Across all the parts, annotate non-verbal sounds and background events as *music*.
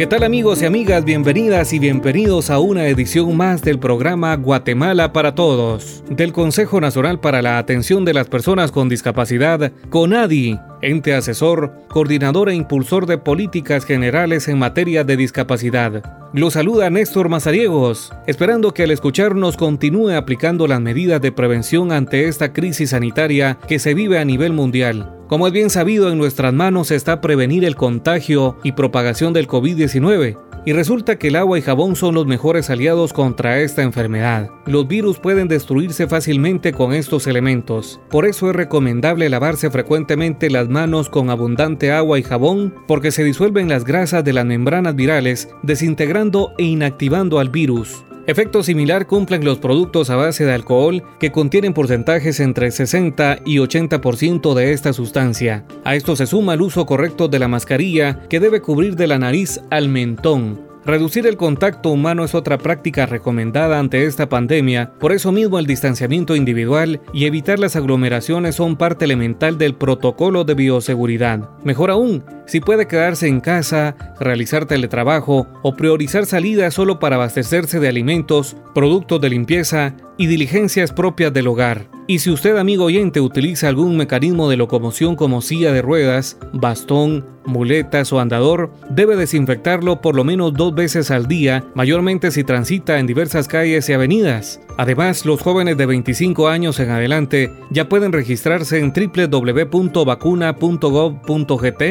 ¿Qué tal amigos y amigas? Bienvenidas y bienvenidos a una edición más del programa Guatemala para Todos, del Consejo Nacional para la Atención de las Personas con Discapacidad, CONADI, ente asesor, coordinador e impulsor de políticas generales en materia de discapacidad. Lo saluda Néstor Mazariegos, esperando que al escucharnos continúe aplicando las medidas de prevención ante esta crisis sanitaria que se vive a nivel mundial como es bien sabido, en nuestras manos está prevenir el contagio y propagación del COVID-19. Y resulta que el agua y jabón son los mejores aliados contra esta enfermedad. Los virus pueden destruirse fácilmente con estos elementos. Por eso es recomendable lavarse frecuentemente las manos con abundante agua y jabón porque se disuelven las grasas de las membranas virales, desintegrando e inactivando al virus. Efecto similar cumplen los productos a base de alcohol que contienen porcentajes entre 60 y 80% de esta sustancia. A esto se suma el uso correcto de la mascarilla que debe cubrir de la nariz al mentón, Reducir el contacto humano es otra práctica recomendada ante esta pandemia, por eso mismo el distanciamiento individual y evitar las aglomeraciones son parte elemental del protocolo de bioseguridad. Mejor aún, si puede quedarse en casa, realizar teletrabajo o priorizar salidas solo para abastecerse de alimentos, productos de limpieza y diligencias propias del hogar. Y si usted, amigo oyente, utiliza algún mecanismo de locomoción como silla de ruedas, bastón, muletas o andador, debe desinfectarlo por lo menos dos veces al día, mayormente si transita en diversas calles y avenidas. Además, los jóvenes de 25 años en adelante ya pueden registrarse en www.vacuna.gov.gt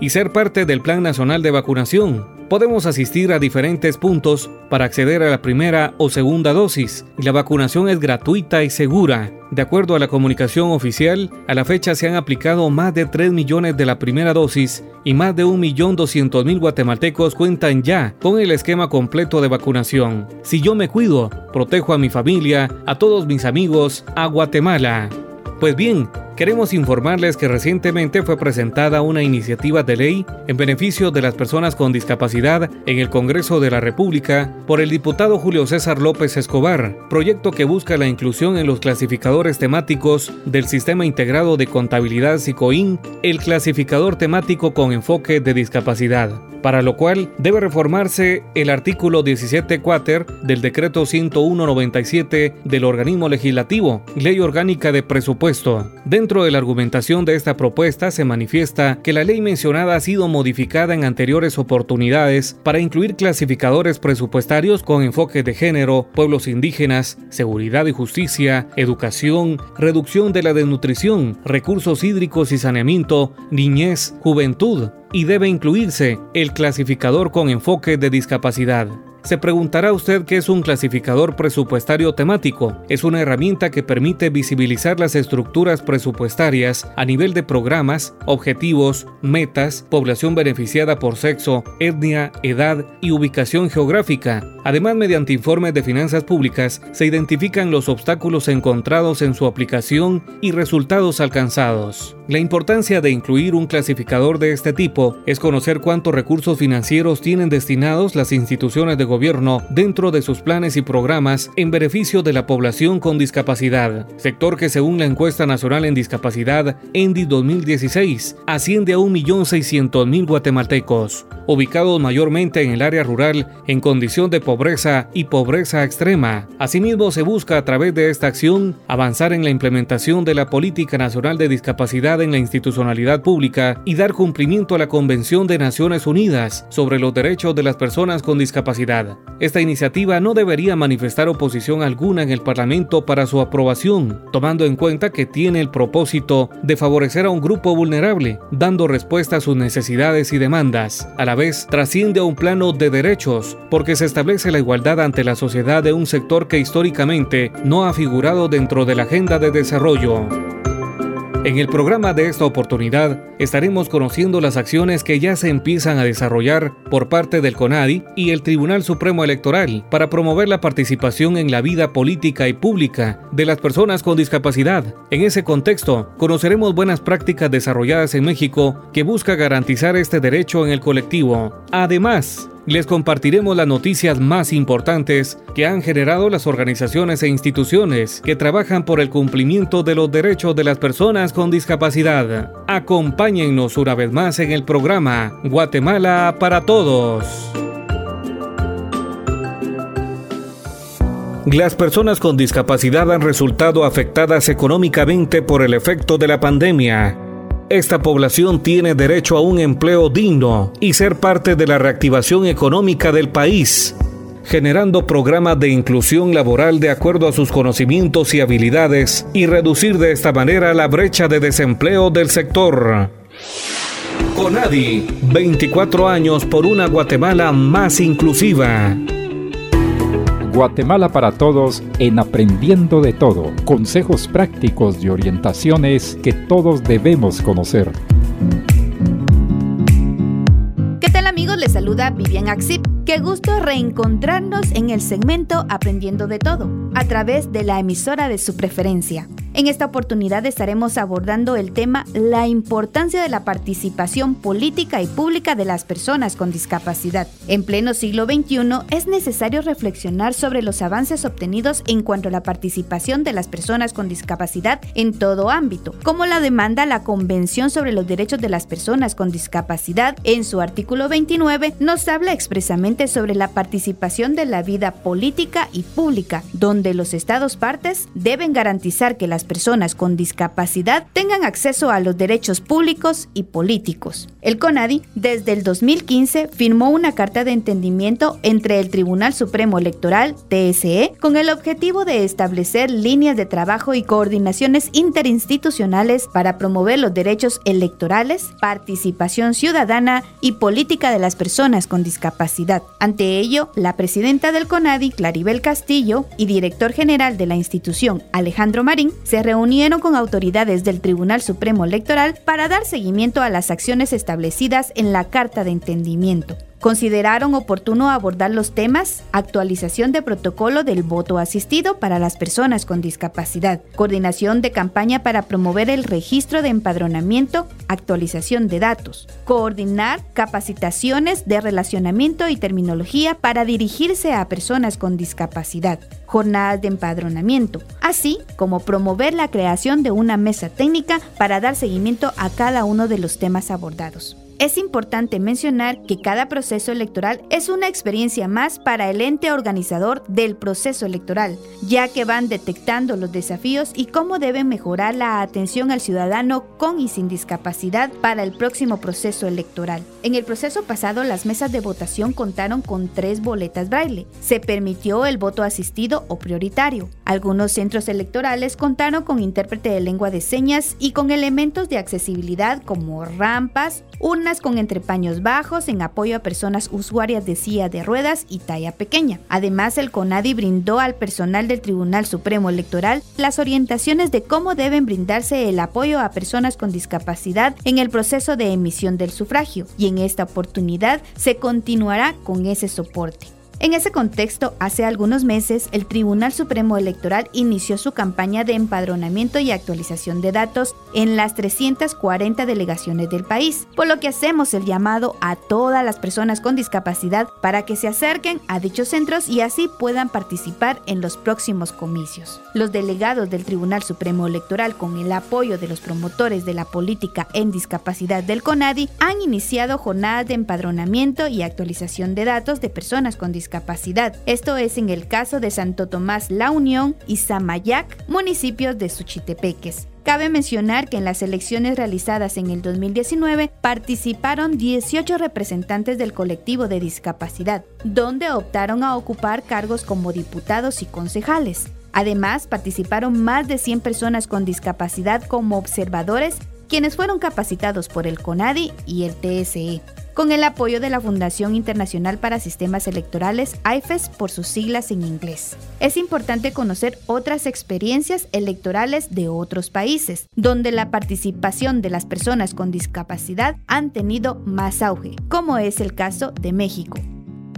y ser parte del Plan Nacional de Vacunación podemos asistir a diferentes puntos para acceder a la primera o segunda dosis la vacunación es gratuita y segura. De acuerdo a la comunicación oficial, a la fecha se han aplicado más de 3 millones de la primera dosis y más de 1.200.000 guatemaltecos cuentan ya con el esquema completo de vacunación. Si yo me cuido, protejo a mi familia, a todos mis amigos, a Guatemala. Pues bien, Queremos informarles que recientemente fue presentada una iniciativa de ley en beneficio de las personas con discapacidad en el Congreso de la República por el diputado Julio César López Escobar, proyecto que busca la inclusión en los clasificadores temáticos del Sistema Integrado de Contabilidad SICOIN, el clasificador temático con enfoque de discapacidad para lo cual debe reformarse el artículo 17 cuater del decreto 101-97 del organismo legislativo, Ley Orgánica de Presupuesto. De la argumentación de esta propuesta se manifiesta que la ley mencionada ha sido modificada en anteriores oportunidades para incluir clasificadores presupuestarios con enfoque de género, pueblos indígenas, seguridad y justicia, educación, reducción de la desnutrición, recursos hídricos y saneamiento, niñez, juventud, y debe incluirse el clasificador con enfoque de discapacidad. Se preguntará usted qué es un clasificador presupuestario temático. Es una herramienta que permite visibilizar las estructuras presupuestarias a nivel de programas, objetivos, metas, población beneficiada por sexo, etnia, edad y ubicación geográfica. Además, mediante informes de finanzas públicas, se identifican los obstáculos encontrados en su aplicación y resultados alcanzados. La importancia de incluir un clasificador de este tipo es conocer cuántos recursos financieros tienen destinados las instituciones de gobierno dentro de sus planes y programas en beneficio de la población con discapacidad, sector que según la encuesta nacional en discapacidad ENDI 2016 asciende a 1.600.000 guatemaltecos, ubicados mayormente en el área rural en condición de pobreza y pobreza extrema. Asimismo, se busca a través de esta acción avanzar en la implementación de la Política Nacional de Discapacidad en la institucionalidad pública y dar cumplimiento a la Convención de Naciones Unidas sobre los derechos de las personas con discapacidad. Esta iniciativa no debería manifestar oposición alguna en el Parlamento para su aprobación, tomando en cuenta que tiene el propósito de favorecer a un grupo vulnerable, dando respuesta a sus necesidades y demandas. A la vez, trasciende a un plano de derechos, porque se establece la igualdad ante la sociedad de un sector que históricamente no ha figurado dentro de la agenda de desarrollo. En el programa de esta oportunidad estaremos conociendo las acciones que ya se empiezan a desarrollar por parte del CONADI y el Tribunal Supremo Electoral para promover la participación en la vida política y pública de las personas con discapacidad. En ese contexto, conoceremos buenas prácticas desarrolladas en México que busca garantizar este derecho en el colectivo. Además, les compartiremos las noticias más importantes que han generado las organizaciones e instituciones que trabajan por el cumplimiento de los derechos de las personas con discapacidad. Acompáñennos una vez más en el programa Guatemala para Todos. Las personas con discapacidad han resultado afectadas económicamente por el efecto de la pandemia esta población tiene derecho a un empleo digno y ser parte de la reactivación económica del país, generando programas de inclusión laboral de acuerdo a sus conocimientos y habilidades y reducir de esta manera la brecha de desempleo del sector. Conadi, 24 años por una Guatemala más inclusiva. Guatemala para Todos en Aprendiendo de Todo. Consejos prácticos y orientaciones que todos debemos conocer. ¿Qué tal amigos? Les saluda Vivian Axip. Qué gusto reencontrarnos en el segmento Aprendiendo de Todo, a través de la emisora de su preferencia. En esta oportunidad estaremos abordando el tema la importancia de la participación política y pública de las personas con discapacidad. En pleno siglo XXI es necesario reflexionar sobre los avances obtenidos en cuanto a la participación de las personas con discapacidad en todo ámbito, como la demanda la Convención sobre los Derechos de las Personas con Discapacidad en su artículo 29 nos habla expresamente sobre la participación de la vida política y pública, donde los estados partes deben garantizar que las personas con discapacidad tengan acceso a los derechos públicos y políticos. El CONADI, desde el 2015, firmó una carta de entendimiento entre el Tribunal Supremo Electoral, TSE, con el objetivo de establecer líneas de trabajo y coordinaciones interinstitucionales para promover los derechos electorales, participación ciudadana y política de las personas con discapacidad. Ante ello, la presidenta del CONADI, Claribel Castillo, y director general de la institución, Alejandro Marín, se se reunieron con autoridades del Tribunal Supremo Electoral para dar seguimiento a las acciones establecidas en la Carta de Entendimiento. Consideraron oportuno abordar los temas actualización de protocolo del voto asistido para las personas con discapacidad, coordinación de campaña para promover el registro de empadronamiento, actualización de datos, coordinar capacitaciones de relacionamiento y terminología para dirigirse a personas con discapacidad, jornadas de empadronamiento, así como promover la creación de una mesa técnica para dar seguimiento a cada uno de los temas abordados. Es importante mencionar que cada proceso electoral es una experiencia más para el ente organizador del proceso electoral, ya que van detectando los desafíos y cómo deben mejorar la atención al ciudadano con y sin discapacidad para el próximo proceso electoral. En el proceso pasado, las mesas de votación contaron con tres boletas braille. Se permitió el voto asistido o prioritario. Algunos centros electorales contaron con intérprete de lengua de señas y con elementos de accesibilidad como rampas, urnas con entrepaños bajos en apoyo a personas usuarias de silla de ruedas y talla pequeña. Además, el CONADI brindó al personal del Tribunal Supremo Electoral las orientaciones de cómo deben brindarse el apoyo a personas con discapacidad en el proceso de emisión del sufragio, y en esta oportunidad se continuará con ese soporte. En ese contexto, hace algunos meses, el Tribunal Supremo Electoral inició su campaña de empadronamiento y actualización de datos en las 340 delegaciones del país, por lo que hacemos el llamado a todas las personas con discapacidad para que se acerquen a dichos centros y así puedan participar en los próximos comicios. Los delegados del Tribunal Supremo Electoral, con el apoyo de los promotores de la política en discapacidad del CONADI, han iniciado jornadas de empadronamiento y actualización de datos de personas con discapacidad Esto es en el caso de Santo Tomás La Unión y Samayac, municipios de Suchitepeques. Cabe mencionar que en las elecciones realizadas en el 2019 participaron 18 representantes del colectivo de discapacidad, donde optaron a ocupar cargos como diputados y concejales. Además, participaron más de 100 personas con discapacidad como observadores, quienes fueron capacitados por el CONADI y el TSE. Con el apoyo de la Fundación Internacional para Sistemas Electorales, IFES por sus siglas en inglés. Es importante conocer otras experiencias electorales de otros países, donde la participación de las personas con discapacidad han tenido más auge, como es el caso de México.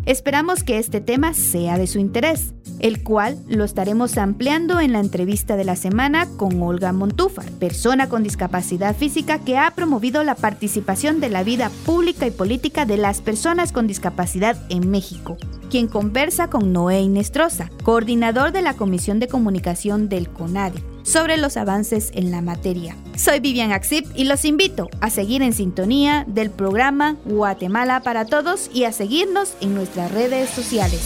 Esperamos que este tema sea de su interés, el cual lo estaremos ampliando en la entrevista de la semana con Olga Montúfar, persona con discapacidad física que ha promovido la participación de la vida pública y política de las personas con discapacidad en México, quien conversa con Noé Inestrosa, coordinador de la Comisión de Comunicación del CONADI sobre los avances en la materia. Soy Vivian Axip y los invito a seguir en sintonía del programa Guatemala para Todos y a seguirnos en nuestras redes sociales.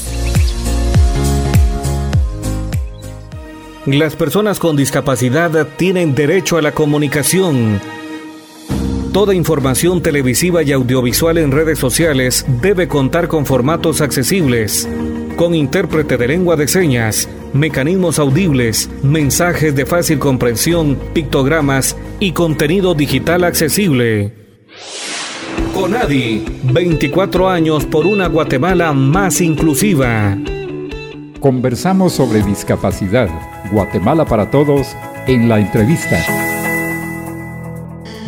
Las personas con discapacidad tienen derecho a la comunicación. Toda información televisiva y audiovisual en redes sociales debe contar con formatos accesibles con intérprete de lengua de señas, mecanismos audibles, mensajes de fácil comprensión, pictogramas y contenido digital accesible. Conadi, 24 años por una Guatemala más inclusiva. Conversamos sobre discapacidad, Guatemala para todos, en la entrevista.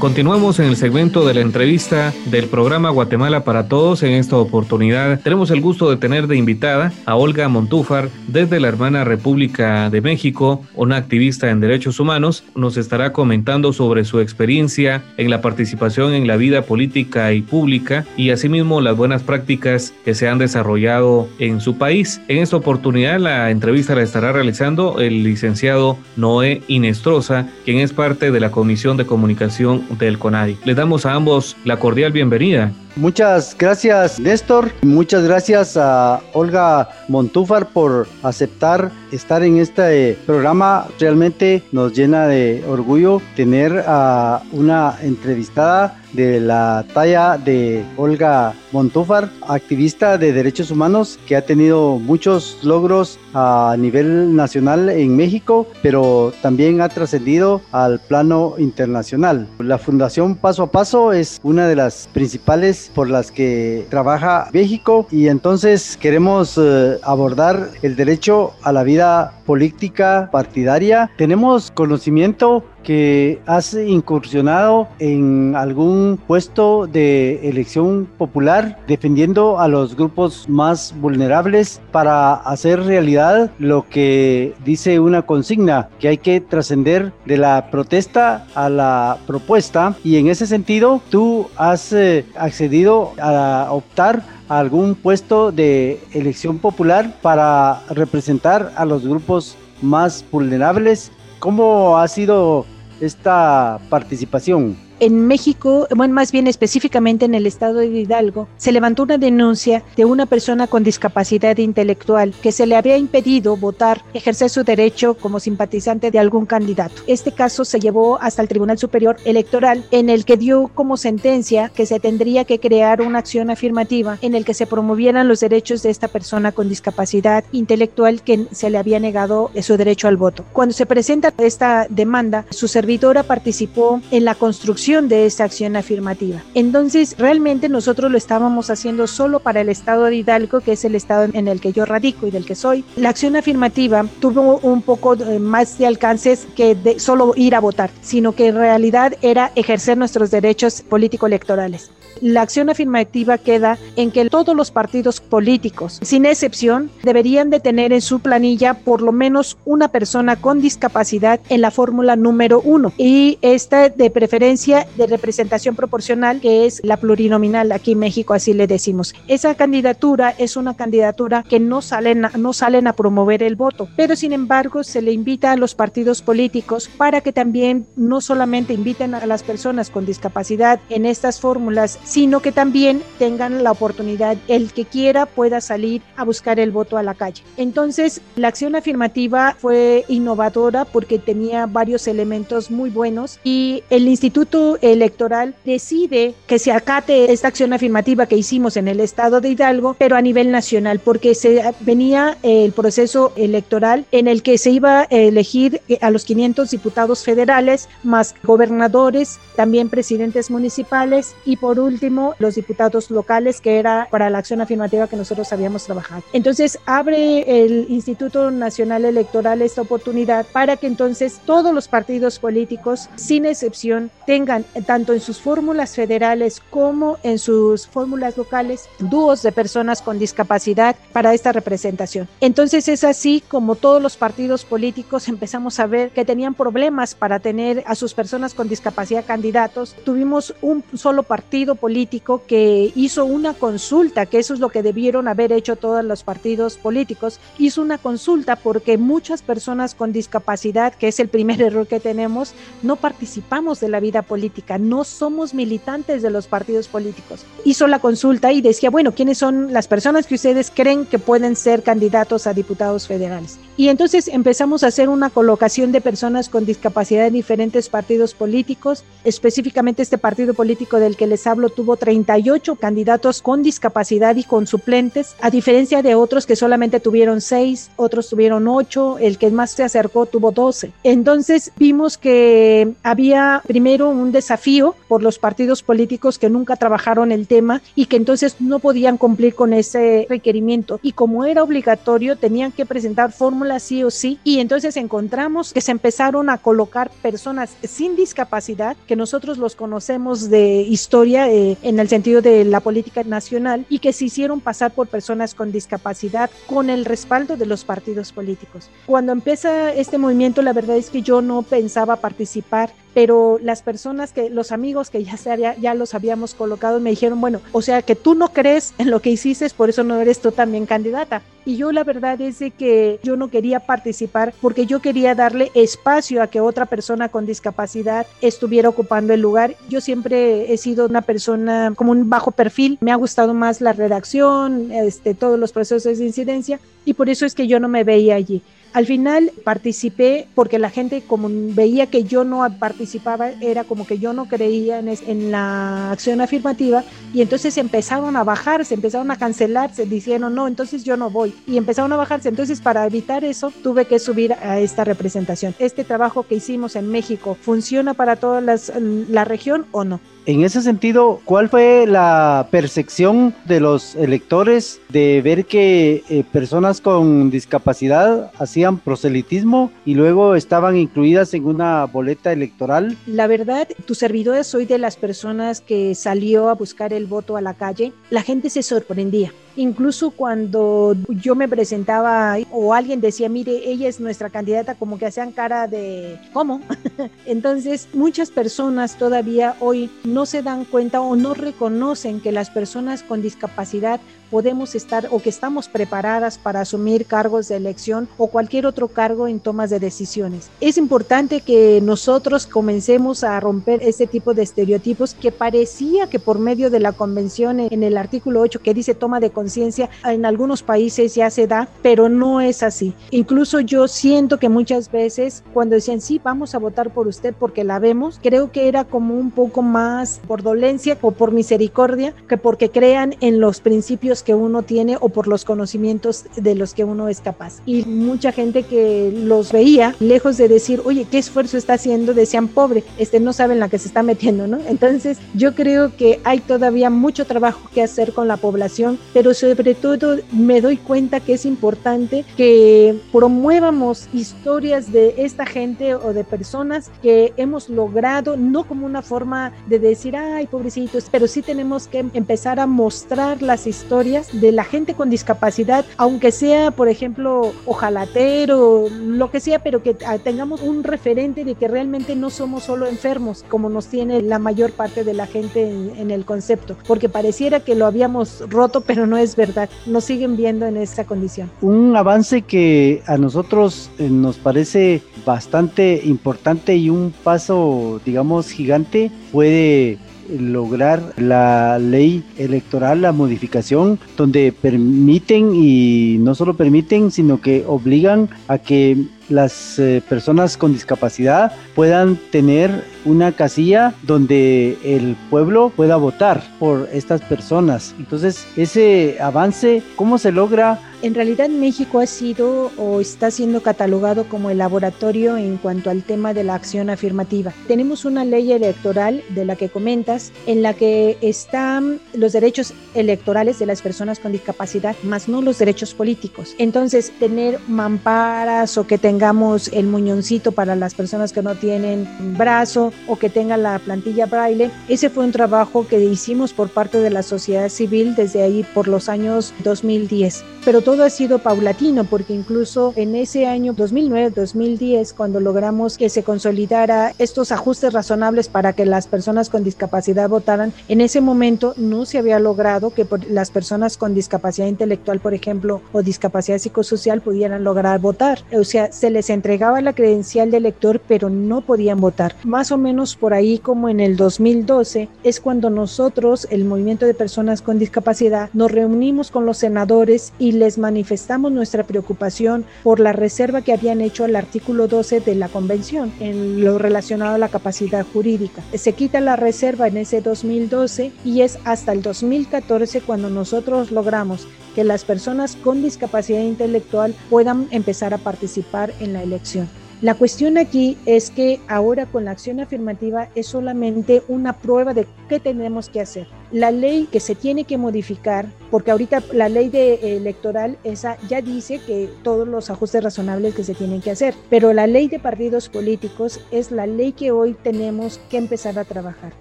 Continuamos en el segmento de la entrevista del programa Guatemala para Todos. En esta oportunidad tenemos el gusto de tener de invitada a Olga Montúfar desde la hermana República de México, una activista en derechos humanos. Nos estará comentando sobre su experiencia en la participación en la vida política y pública y asimismo las buenas prácticas que se han desarrollado en su país. En esta oportunidad la entrevista la estará realizando el licenciado Noé Inestrosa, quien es parte de la Comisión de Comunicación del CONADI. Les damos a ambos la cordial bienvenida. Muchas gracias Néstor, muchas gracias a Olga Montúfar por aceptar estar en este programa. Realmente nos llena de orgullo tener a una entrevistada de la talla de Olga Montúfar, activista de derechos humanos que ha tenido muchos logros a nivel nacional en México, pero también ha trascendido al plano internacional. La Fundación Paso a Paso es una de las principales por las que trabaja México y entonces queremos eh, abordar el derecho a la vida política partidaria. Tenemos conocimiento que has incursionado en algún puesto de elección popular defendiendo a los grupos más vulnerables para hacer realidad lo que dice una consigna, que hay que trascender de la protesta a la propuesta y en ese sentido tú has eh, accedido a optar a algún puesto de elección popular para representar a los grupos más vulnerables. ¿Cómo ha sido esta participación? En México, bueno, más bien específicamente en el estado de Hidalgo, se levantó una denuncia de una persona con discapacidad intelectual que se le había impedido votar, ejercer su derecho como simpatizante de algún candidato. Este caso se llevó hasta el Tribunal Superior Electoral, en el que dio como sentencia que se tendría que crear una acción afirmativa en el que se promovieran los derechos de esta persona con discapacidad intelectual que se le había negado su derecho al voto. Cuando se presenta esta demanda, su servidora participó en la construcción de esta acción afirmativa. Entonces, realmente nosotros lo estábamos haciendo solo para el estado de Hidalgo, que es el estado en el que yo radico y del que soy. La acción afirmativa tuvo un poco más de alcances que de solo ir a votar, sino que en realidad era ejercer nuestros derechos político-electorales. La acción afirmativa queda en que todos los partidos políticos, sin excepción, deberían de tener en su planilla por lo menos una persona con discapacidad en la fórmula número uno y esta de preferencia de representación proporcional que es la plurinominal aquí en México así le decimos. Esa candidatura es una candidatura que no salen no salen a promover el voto, pero sin embargo se le invita a los partidos políticos para que también no solamente inviten a las personas con discapacidad en estas fórmulas sino que también tengan la oportunidad, el que quiera pueda salir a buscar el voto a la calle. Entonces, la acción afirmativa fue innovadora porque tenía varios elementos muy buenos y el Instituto Electoral decide que se acate esta acción afirmativa que hicimos en el estado de Hidalgo, pero a nivel nacional, porque se venía el proceso electoral en el que se iba a elegir a los 500 diputados federales, más gobernadores, también presidentes municipales y por último los diputados locales, que era para la acción afirmativa que nosotros habíamos trabajado. Entonces abre el Instituto Nacional Electoral esta oportunidad para que entonces todos los partidos políticos, sin excepción, tengan tanto en sus fórmulas federales como en sus fórmulas locales dúos de personas con discapacidad para esta representación. Entonces es así como todos los partidos políticos empezamos a ver que tenían problemas para tener a sus personas con discapacidad candidatos. Tuvimos un solo partido político que hizo una consulta, que eso es lo que debieron haber hecho todos los partidos políticos, hizo una consulta porque muchas personas con discapacidad, que es el primer error que tenemos, no participamos de la vida política, no somos militantes de los partidos políticos. Hizo la consulta y decía, bueno, ¿quiénes son las personas que ustedes creen que pueden ser candidatos a diputados federales? Y entonces empezamos a hacer una colocación de personas con discapacidad en diferentes partidos políticos. Específicamente este partido político del que les hablo tuvo 38 candidatos con discapacidad y con suplentes, a diferencia de otros que solamente tuvieron 6, otros tuvieron 8, el que más se acercó tuvo 12. Entonces vimos que había primero un desafío por los partidos políticos que nunca trabajaron el tema y que entonces no podían cumplir con ese requerimiento. Y como era obligatorio, tenían que presentar fórmulas sí o sí. Y entonces encontramos que se empezaron a colocar personas sin discapacidad, que nosotros los conocemos de historia eh, en el sentido de la política nacional, y que se hicieron pasar por personas con discapacidad con el respaldo de los partidos políticos. Cuando empieza este movimiento, la verdad es que yo no pensaba participar pero las personas que, los amigos que ya, se ya los habíamos colocado me dijeron, bueno, o sea que tú no crees en lo que hiciste, por eso no eres tú también candidata. Y yo la verdad es de que yo no quería participar porque yo quería darle espacio a que otra persona con discapacidad estuviera ocupando el lugar. Yo siempre he sido una persona como un bajo perfil, me ha gustado más la redacción, este, todos los procesos de incidencia y por eso es que yo no me veía allí. Al final participé porque la gente como veía que yo no participaba, era como que yo no creía en, la acción afirmativa y entonces empezaron a bajarse, empezaron a cancelarse, dijeron no, entonces yo no voy y empezaron a bajarse. Entonces para evitar eso tuve que subir a esta representación. Este trabajo que hicimos en México funciona para toda la región o no? En ese sentido, ¿cuál fue la percepción de los electores de ver que eh, personas con discapacidad hacían proselitismo y luego estaban incluidas en una boleta electoral? La verdad, tu servidor soy de las personas que salió a buscar el voto a la calle. La gente se sorprendía Incluso cuando yo me presentaba o alguien decía, mire, ella es nuestra candidata, como que hacían cara de, ¿cómo? *laughs* Entonces, muchas personas todavía hoy no se dan cuenta o no reconocen que las personas con discapacidad podemos estar o que estamos preparadas para asumir cargos de elección o cualquier otro cargo en tomas de decisiones. Es importante que nosotros comencemos a romper ese tipo de estereotipos que parecía que por medio de la convención en el artículo 8 que dice toma de conciencia, en algunos países ya se da, pero no es así. Incluso yo siento que muchas veces cuando decían sí, vamos a votar por usted porque la vemos, creo que era como un poco más por dolencia o por misericordia que porque crean en los principios que uno tiene o por los conocimientos de los que uno es capaz. Y mucha gente que los veía, lejos de decir, oye, ¿qué esfuerzo está haciendo? Decían, pobre, este no saben la que se está metiendo, ¿no? Entonces, yo creo que hay todavía mucho trabajo que hacer con la población, pero sobre todo me doy cuenta que es importante que promuevamos historias de esta gente o de personas que hemos logrado, no como una forma de decir, ay, pobrecitos, pero sí tenemos que empezar a mostrar las historias de la gente con discapacidad, aunque sea, por ejemplo, ojalatero, lo que sea, pero que ah, tengamos un referente de que realmente no somos solo enfermos, como nos tiene la mayor parte de la gente en, el concepto, porque pareciera que lo habíamos roto, pero no es verdad, nos siguen viendo en esta condición. Un avance que a nosotros eh, nos parece bastante importante y un paso, digamos, gigante fue lograr la ley electoral, la modificación, donde permiten y no solo permiten, sino que obligan a que las eh, personas con discapacidad puedan tener una casilla donde el pueblo pueda votar por estas personas. Entonces, ese avance, ¿cómo se logra? En realidad México ha sido o está siendo catalogado como el laboratorio en cuanto al tema de la acción afirmativa. Tenemos una ley electoral de la que comentas, en la que están los derechos electorales de las personas con discapacidad, más no los derechos políticos. Entonces, tener mamparas o que tengamos el muñoncito para las personas que no tienen brazo o que tengan la plantilla braille, ese fue un trabajo que hicimos por parte de la sociedad civil desde ahí por los años 2010. Pero todo ha sido paulatino porque incluso en ese año 2009-2010, cuando logramos que se consolidara estos ajustes razonables para que las personas con discapacidad votaran, en ese momento no se había logrado que las personas con discapacidad intelectual, por ejemplo, o discapacidad psicosocial pudieran lograr votar. O sea, se les entregaba la credencial de elector, pero no podían votar. Más o menos por ahí como en el 2012 es cuando nosotros, el movimiento de personas con discapacidad, nos reunimos con los senadores y les manifestamos nuestra preocupación por la reserva que habían hecho al artículo 12 de la convención en lo relacionado a la capacidad jurídica. Se quita la reserva en ese 2012 y es hasta el 2014 cuando nosotros logramos que las personas con discapacidad intelectual puedan empezar a participar en la elección. La cuestión aquí es que ahora con la acción afirmativa es solamente una prueba de qué tenemos que hacer. La ley que se tiene que modificar, porque ahorita la ley de, electoral esa ya dice que todos los ajustes razonables que se tienen que hacer, pero la ley de partidos políticos es la ley que hoy tenemos que empezar a trabajar.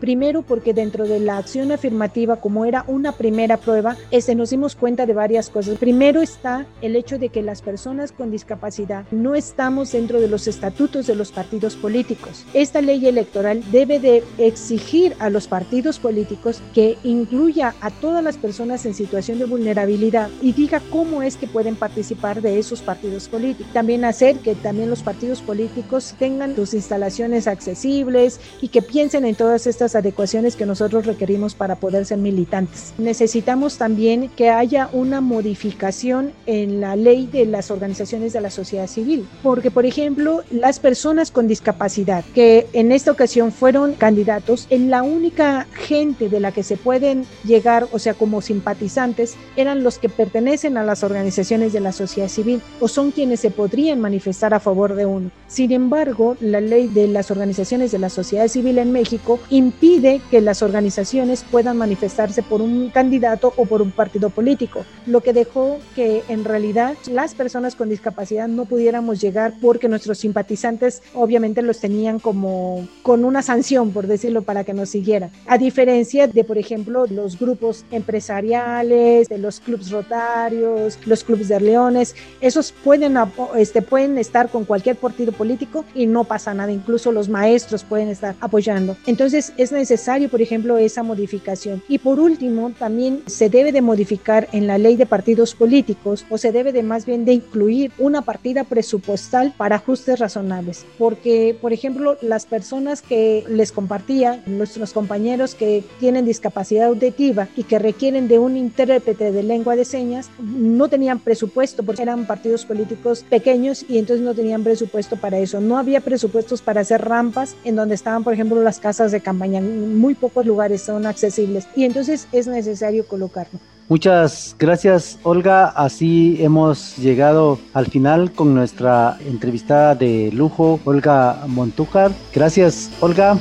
Primero porque dentro de la acción afirmativa, como era una primera prueba, este, nos dimos cuenta de varias cosas. Primero está el hecho de que las personas con discapacidad no estamos dentro de los estatutos de los partidos políticos. Esta ley electoral debe de exigir a los partidos políticos que incluya a todas las personas en situación de vulnerabilidad y diga cómo es que pueden participar de esos partidos políticos. También hacer que también los partidos políticos tengan sus instalaciones accesibles y que piensen en todas estas adecuaciones que nosotros requerimos para poder ser militantes. Necesitamos también que haya una modificación en la ley de las organizaciones de la sociedad civil, porque por ejemplo, las personas con discapacidad que en esta ocasión fueron candidatos, en la única gente de la que se pueden llegar, o sea, como simpatizantes, eran los que pertenecen a las organizaciones de la sociedad civil o son quienes se podrían manifestar a favor de uno. Sin embargo, la ley de las organizaciones de la sociedad civil en México impide que las organizaciones puedan manifestarse por un candidato o por un partido político, lo que dejó que en realidad las personas con discapacidad no pudiéramos llegar porque nuestros simpatizantes obviamente los tenían como con una sanción, por decirlo, para que nos siguieran. A diferencia de, por ejemplo, los grupos empresariales, de los clubes rotarios, los clubes de leones, esos pueden, este, pueden estar con cualquier partido político y no pasa nada, incluso los maestros pueden estar apoyando. Entonces es necesario, por ejemplo, esa modificación. Y por último, también se debe de modificar en la ley de partidos políticos o se debe de más bien de incluir una partida presupuestal para ajustes razonables, porque, por ejemplo, las personas que les compartía, nuestros compañeros que tienen discapacidad auditiva y que requieren de un intérprete de lengua de señas, no tenían presupuesto porque eran partidos políticos pequeños y entonces no tenían presupuesto para eso. No había presupuestos para hacer rampas en donde estaban, por ejemplo, las casas de campaña. Muy pocos lugares son accesibles y entonces es necesario colocarlo. Muchas gracias Olga, así hemos llegado al final con nuestra entrevistada de lujo Olga Montújar. Gracias Olga.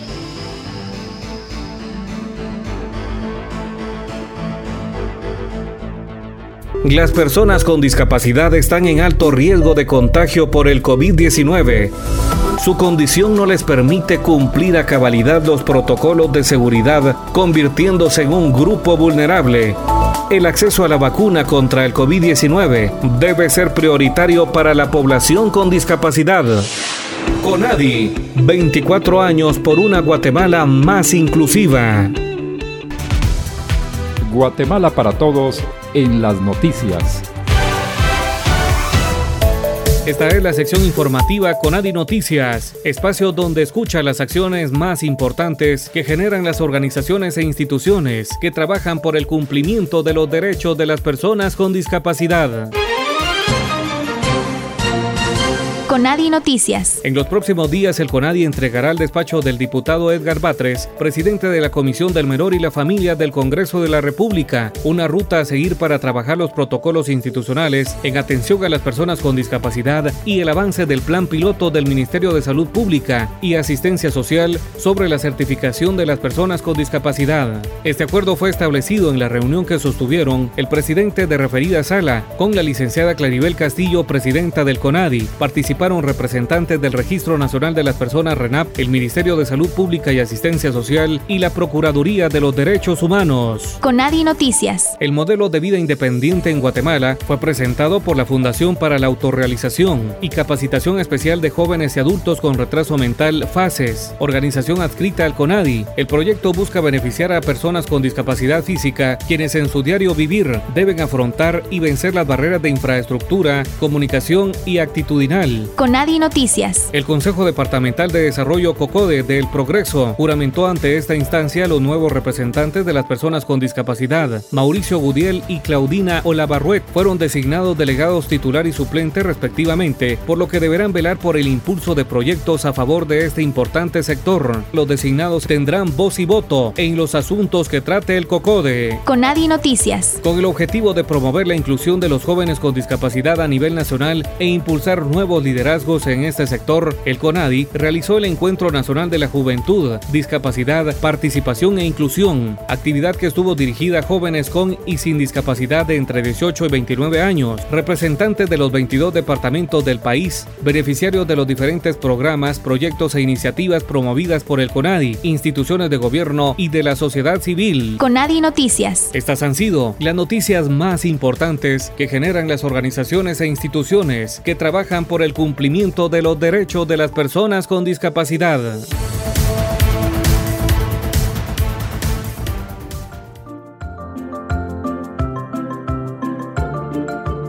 Las personas con discapacidad están en alto riesgo de contagio por el COVID-19. Su condición no les permite cumplir a cabalidad los protocolos de seguridad, convirtiéndose en un grupo vulnerable el acceso a la vacuna contra el COVID-19 debe ser prioritario para la población con discapacidad. CONADI, 24 años por una Guatemala más inclusiva. Guatemala para todos en las noticias. Esta es la sección informativa con Adi Noticias, espacio donde escucha las acciones más importantes que generan las organizaciones e instituciones que trabajan por el cumplimiento de los derechos de las personas con discapacidad. Conadi Noticias. En los próximos días, el Conadi entregará al despacho del diputado Edgar Batres, presidente de la Comisión del Menor y la Familia del Congreso de la República, una ruta a seguir para trabajar los protocolos institucionales en atención a las personas con discapacidad y el avance del plan piloto del Ministerio de Salud Pública y Asistencia Social sobre la certificación de las personas con discapacidad. Este acuerdo fue establecido en la reunión que sostuvieron el presidente de referida sala con la licenciada Claribel Castillo, presidenta del CONADI, participaron representantes del Registro Nacional de las Personas RENAP, el Ministerio de Salud Pública y Asistencia Social y la Procuraduría de los Derechos Humanos. Conadi Noticias. El modelo de vida independiente en Guatemala fue presentado por la Fundación para la Autorrealización y Capacitación Especial de Jóvenes y Adultos con Retraso Mental FACES, organización adscrita al CONADI. El proyecto busca beneficiar a personas con discapacidad física quienes en su diario vivir deben afrontar y vencer las barreras de infraestructura, comunicación y actitudinal. Conadi Noticias. El Consejo Departamental de Desarrollo COCODE del Progreso juramentó ante esta instancia a los nuevos representantes de las personas con discapacidad. Mauricio Gudiel y Claudina Olavarruet fueron designados delegados titular y suplente respectivamente, por lo que deberán velar por el impulso de proyectos a favor de este importante sector. Los designados tendrán voz y voto en los asuntos que trate el COCODE. Conadi Noticias. Con el objetivo de promover la inclusión de los jóvenes con discapacidad a nivel nacional e impulsar nuevos liderazgos en este sector, el CONADI realizó el Encuentro Nacional de la Juventud, Discapacidad, Participación e Inclusión, actividad que estuvo dirigida a jóvenes con y sin discapacidad de entre 18 y 29 años, representantes de los 22 departamentos del país, beneficiarios de los diferentes programas, proyectos e iniciativas promovidas por el CONADI, instituciones de gobierno y de la sociedad civil. Conadi Noticias. Estas han sido las noticias más importantes que generan las organizaciones e instituciones que trabajan por el cumplimiento de los derechos de las personas con discapacidad.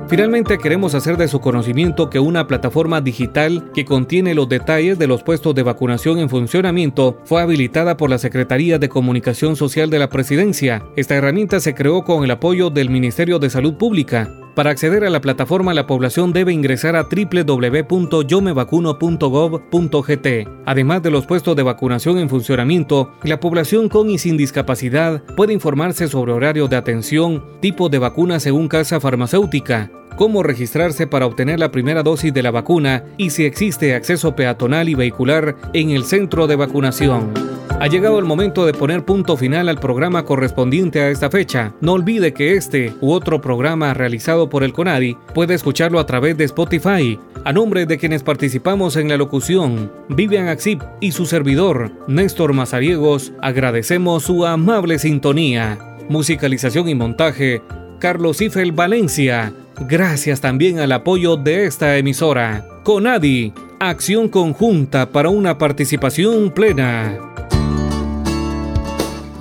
Finalmente queremos hacer de su conocimiento que una plataforma digital que contiene los detalles de los puestos de vacunación en funcionamiento fue habilitada por la Secretaría de Comunicación Social de la Presidencia. Esta herramienta se creó con el apoyo del Ministerio de Salud Pública. Para acceder a la plataforma, la población debe ingresar a www.yomevacuno.gov.gt. Además de los puestos de vacunación en funcionamiento, la población con y sin discapacidad puede informarse sobre horario de atención, tipo de vacuna según casa farmacéutica, cómo registrarse para obtener la primera dosis de la vacuna y si existe acceso peatonal y vehicular en el centro de vacunación. Ha llegado el momento de poner punto final al programa correspondiente a esta fecha. No olvide que este u otro programa realizado por el CONADI puede escucharlo a través de Spotify. A nombre de quienes participamos en la locución, Vivian Axip y su servidor, Néstor Mazariegos, agradecemos su amable sintonía. Musicalización y montaje, Carlos Ifel Valencia. Gracias también al apoyo de esta emisora. Conadi, acción conjunta para una participación plena.